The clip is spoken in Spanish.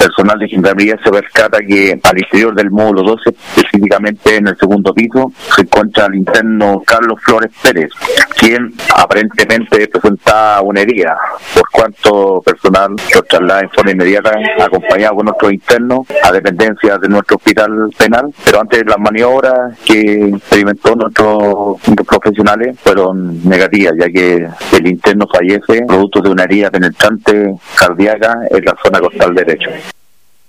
personal de gendarmería se percata que al interior del módulo 12, específicamente en el segundo piso, se encuentra el interno Carlos Flores Pérez, quien aparentemente presenta una herida, por cuanto personal lo traslada en forma inmediata, acompañado con nuestros internos, a dependencias de nuestro hospital penal, pero antes las maniobras que experimentó nuestros, profesionales fueron negativas, ya que el interno fallece producto de una herida penetrante cardíaca en la zona costal derecho.